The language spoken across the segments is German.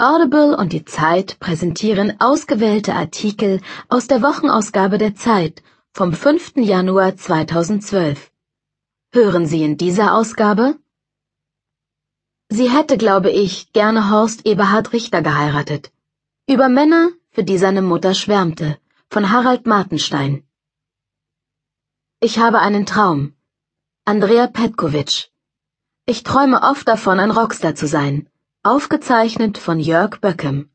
Audible und die Zeit präsentieren ausgewählte Artikel aus der Wochenausgabe der Zeit vom 5. Januar 2012. Hören Sie in dieser Ausgabe? Sie hätte, glaube ich, gerne Horst Eberhard Richter geheiratet. Über Männer, für die seine Mutter schwärmte, von Harald Martenstein. Ich habe einen Traum. Andrea Petkovic. Ich träume oft davon, ein Rockstar zu sein. Aufgezeichnet von Jörg Böckem.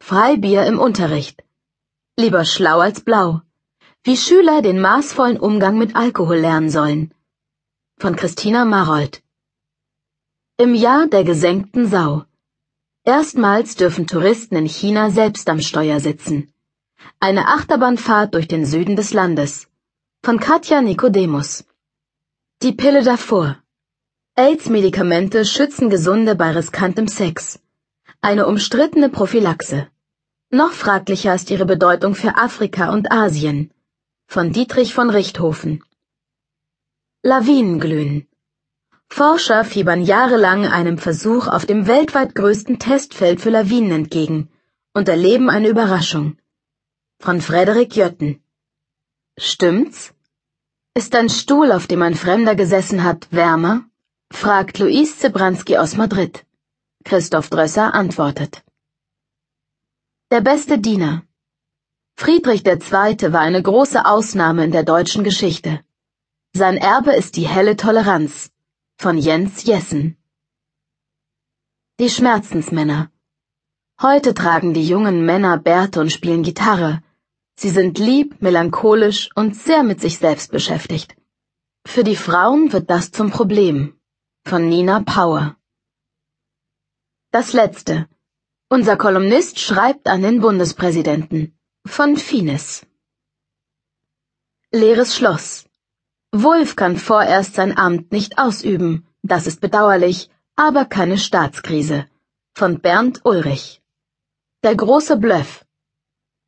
Freibier im Unterricht. Lieber schlau als blau. Wie Schüler den maßvollen Umgang mit Alkohol lernen sollen. Von Christina Marold. Im Jahr der gesenkten Sau. Erstmals dürfen Touristen in China selbst am Steuer sitzen. Eine Achterbahnfahrt durch den Süden des Landes. Von Katja Nikodemus. Die Pille davor. AIDS-Medikamente schützen Gesunde bei riskantem Sex. Eine umstrittene Prophylaxe. Noch fraglicher ist ihre Bedeutung für Afrika und Asien. Von Dietrich von Richthofen. Lawinenglühen. Forscher fiebern jahrelang einem Versuch auf dem weltweit größten Testfeld für Lawinen entgegen und erleben eine Überraschung. Von Frederik Jötten. Stimmt's? Ist ein Stuhl, auf dem ein Fremder gesessen hat, wärmer? Fragt Luis Zebranski aus Madrid. Christoph Drösser antwortet. Der beste Diener. Friedrich II. war eine große Ausnahme in der deutschen Geschichte. Sein Erbe ist die helle Toleranz. Von Jens Jessen. Die Schmerzensmänner. Heute tragen die jungen Männer Bärte und spielen Gitarre. Sie sind lieb, melancholisch und sehr mit sich selbst beschäftigt. Für die Frauen wird das zum Problem von Nina Power. Das letzte. Unser Kolumnist schreibt an den Bundespräsidenten von Fines. Leeres Schloss. Wulff kann vorerst sein Amt nicht ausüben, das ist bedauerlich, aber keine Staatskrise. Von Bernd Ulrich. Der große Bluff.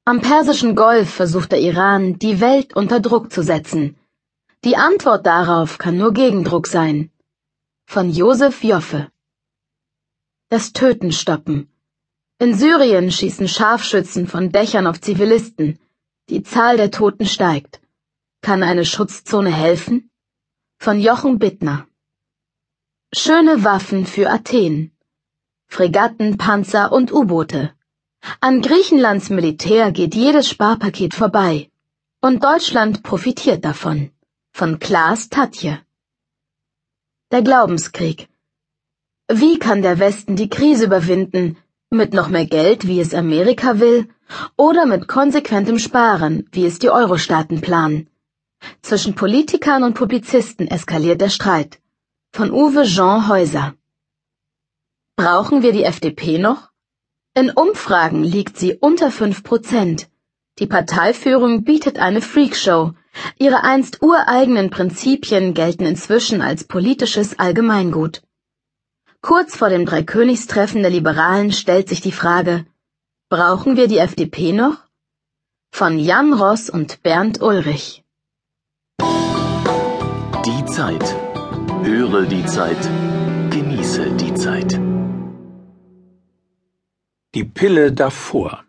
Am Persischen Golf versucht der Iran, die Welt unter Druck zu setzen. Die Antwort darauf kann nur Gegendruck sein von Josef Joffe. Das Töten stoppen. In Syrien schießen Scharfschützen von Dächern auf Zivilisten. Die Zahl der Toten steigt. Kann eine Schutzzone helfen? Von Jochen Bittner. Schöne Waffen für Athen. Fregatten, Panzer und U-Boote. An Griechenlands Militär geht jedes Sparpaket vorbei. Und Deutschland profitiert davon. Von Klaas Tatje. Der Glaubenskrieg. Wie kann der Westen die Krise überwinden? Mit noch mehr Geld, wie es Amerika will, oder mit konsequentem Sparen, wie es die Euro-Staaten planen? Zwischen Politikern und Publizisten eskaliert der Streit. Von Uwe Jean Häuser. Brauchen wir die FDP noch? In Umfragen liegt sie unter fünf Prozent. Die Parteiführung bietet eine Freakshow, Ihre einst ureigenen Prinzipien gelten inzwischen als politisches Allgemeingut. Kurz vor dem Dreikönigstreffen der Liberalen stellt sich die Frage, brauchen wir die FDP noch? Von Jan Ross und Bernd Ulrich. Die Zeit. Höre die Zeit. Genieße die Zeit. Die Pille davor.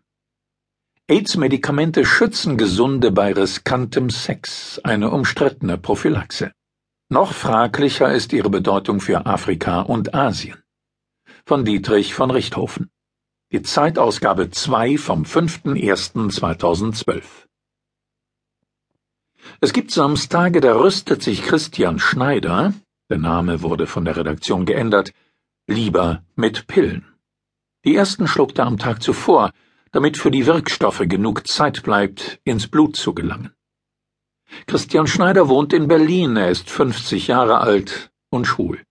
AIDS-Medikamente schützen Gesunde bei riskantem Sex, eine umstrittene Prophylaxe. Noch fraglicher ist ihre Bedeutung für Afrika und Asien. Von Dietrich von Richthofen. Die Zeitausgabe 2 vom 5.1.2012. Es gibt Samstage, da rüstet sich Christian Schneider, der Name wurde von der Redaktion geändert, lieber mit Pillen. Die ersten schluckt er am Tag zuvor, damit für die Wirkstoffe genug Zeit bleibt, ins Blut zu gelangen. Christian Schneider wohnt in Berlin, er ist 50 Jahre alt und schwul.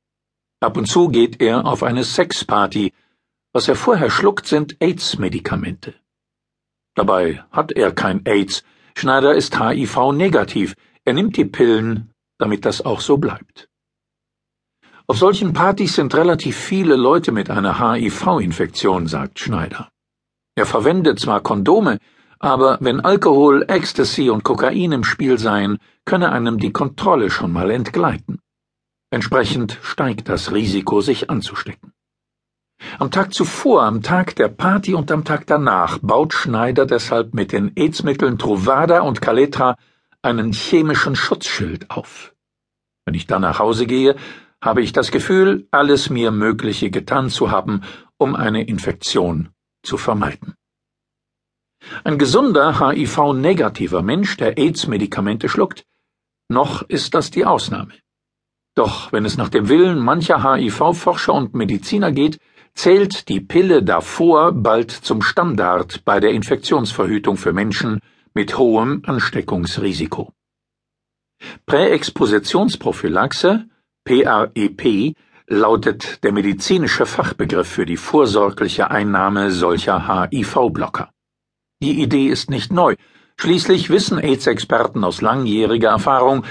Ab und zu geht er auf eine Sexparty. Was er vorher schluckt, sind AIDS-Medikamente. Dabei hat er kein AIDS. Schneider ist HIV-negativ. Er nimmt die Pillen, damit das auch so bleibt. Auf solchen Partys sind relativ viele Leute mit einer HIV-Infektion, sagt Schneider. Er verwendet zwar Kondome, aber wenn Alkohol, Ecstasy und Kokain im Spiel seien, könne einem die Kontrolle schon mal entgleiten. Entsprechend steigt das Risiko, sich anzustecken. Am Tag zuvor, am Tag der Party und am Tag danach baut Schneider deshalb mit den AIDS-Mitteln Truvada und Caletra einen chemischen Schutzschild auf. Wenn ich dann nach Hause gehe, habe ich das Gefühl, alles mir Mögliche getan zu haben, um eine Infektion zu vermeiden. Ein gesunder HIV-negativer Mensch, der AIDS-Medikamente schluckt, noch ist das die Ausnahme. Doch wenn es nach dem Willen mancher HIV-Forscher und Mediziner geht, zählt die Pille davor bald zum Standard bei der Infektionsverhütung für Menschen mit hohem Ansteckungsrisiko. Präexpositionsprophylaxe, PREP, lautet der medizinische Fachbegriff für die vorsorgliche Einnahme solcher HIV-Blocker. Die Idee ist nicht neu. Schließlich wissen AIDS-Experten aus langjähriger Erfahrung,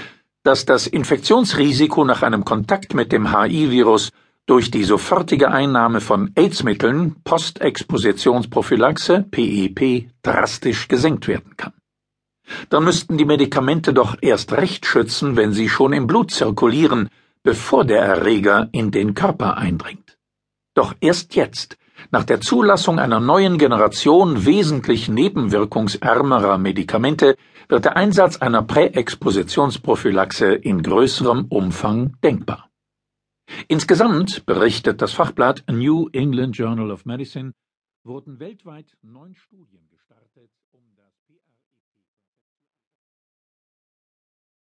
dass das Infektionsrisiko nach einem Kontakt mit dem HIV-Virus durch die sofortige Einnahme von AIDS-Mitteln Postexpositionsprophylaxe PEP drastisch gesenkt werden kann. Dann müssten die Medikamente doch erst recht schützen, wenn sie schon im Blut zirkulieren, bevor der Erreger in den Körper eindringt. Doch erst jetzt, nach der Zulassung einer neuen Generation wesentlich nebenwirkungsärmerer Medikamente, wird der Einsatz einer Präexpositionsprophylaxe in größerem Umfang denkbar. Insgesamt, berichtet das Fachblatt New England Journal of Medicine, wurden weltweit neun Studien